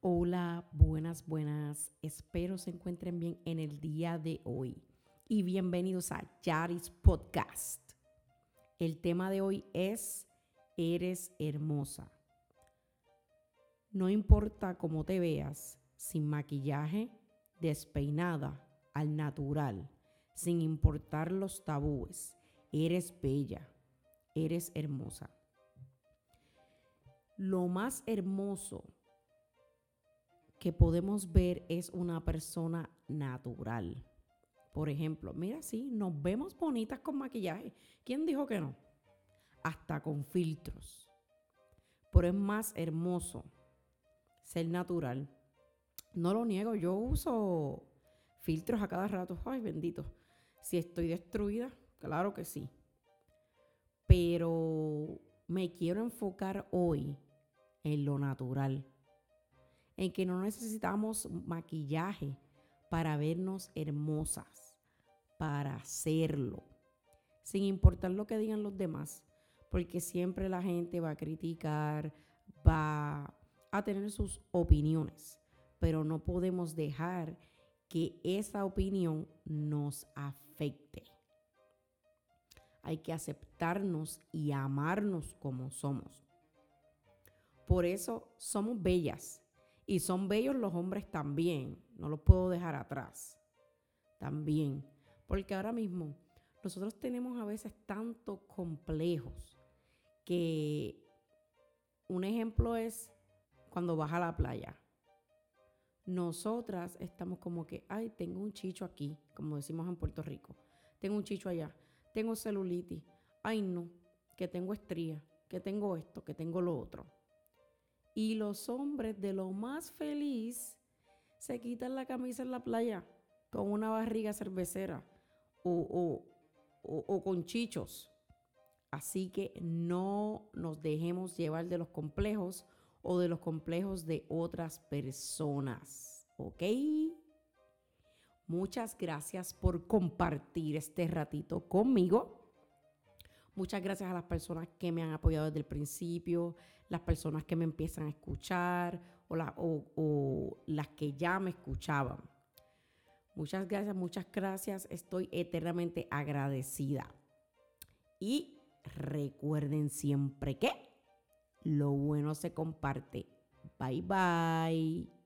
Hola, buenas, buenas. Espero se encuentren bien en el día de hoy. Y bienvenidos a Yaris Podcast. El tema de hoy es Eres hermosa. No importa cómo te veas, sin maquillaje, despeinada, al natural, sin importar los tabúes. Eres bella, eres hermosa. Lo más hermoso que podemos ver es una persona natural. Por ejemplo, mira, sí, nos vemos bonitas con maquillaje. ¿Quién dijo que no? Hasta con filtros. Pero es más hermoso ser natural. No lo niego, yo uso filtros a cada rato. Ay, bendito. Si estoy destruida, claro que sí. Pero me quiero enfocar hoy en lo natural en que no necesitamos maquillaje para vernos hermosas, para hacerlo, sin importar lo que digan los demás, porque siempre la gente va a criticar, va a tener sus opiniones, pero no podemos dejar que esa opinión nos afecte. Hay que aceptarnos y amarnos como somos. Por eso somos bellas y son bellos los hombres también, no los puedo dejar atrás. También, porque ahora mismo nosotros tenemos a veces tantos complejos que un ejemplo es cuando vas a la playa. Nosotras estamos como que, ay, tengo un chicho aquí, como decimos en Puerto Rico. Tengo un chicho allá. Tengo celulitis. Ay, no, que tengo estría, que tengo esto, que tengo lo otro. Y los hombres de lo más feliz se quitan la camisa en la playa con una barriga cervecera o, con chichos. Así que no nos dejemos llevar de los complejos o de los complejos de otras personas. ¿Ok? Muchas gracias por compartir este ratito conmigo. Muchas gracias a las personas que me han apoyado desde el principio, las personas que me empiezan a escuchar o, o las que ya me escuchaban. Muchas gracias, muchas gracias. Estoy eternamente agradecida. Y recuerden siempre que lo bueno se comparte. Bye bye.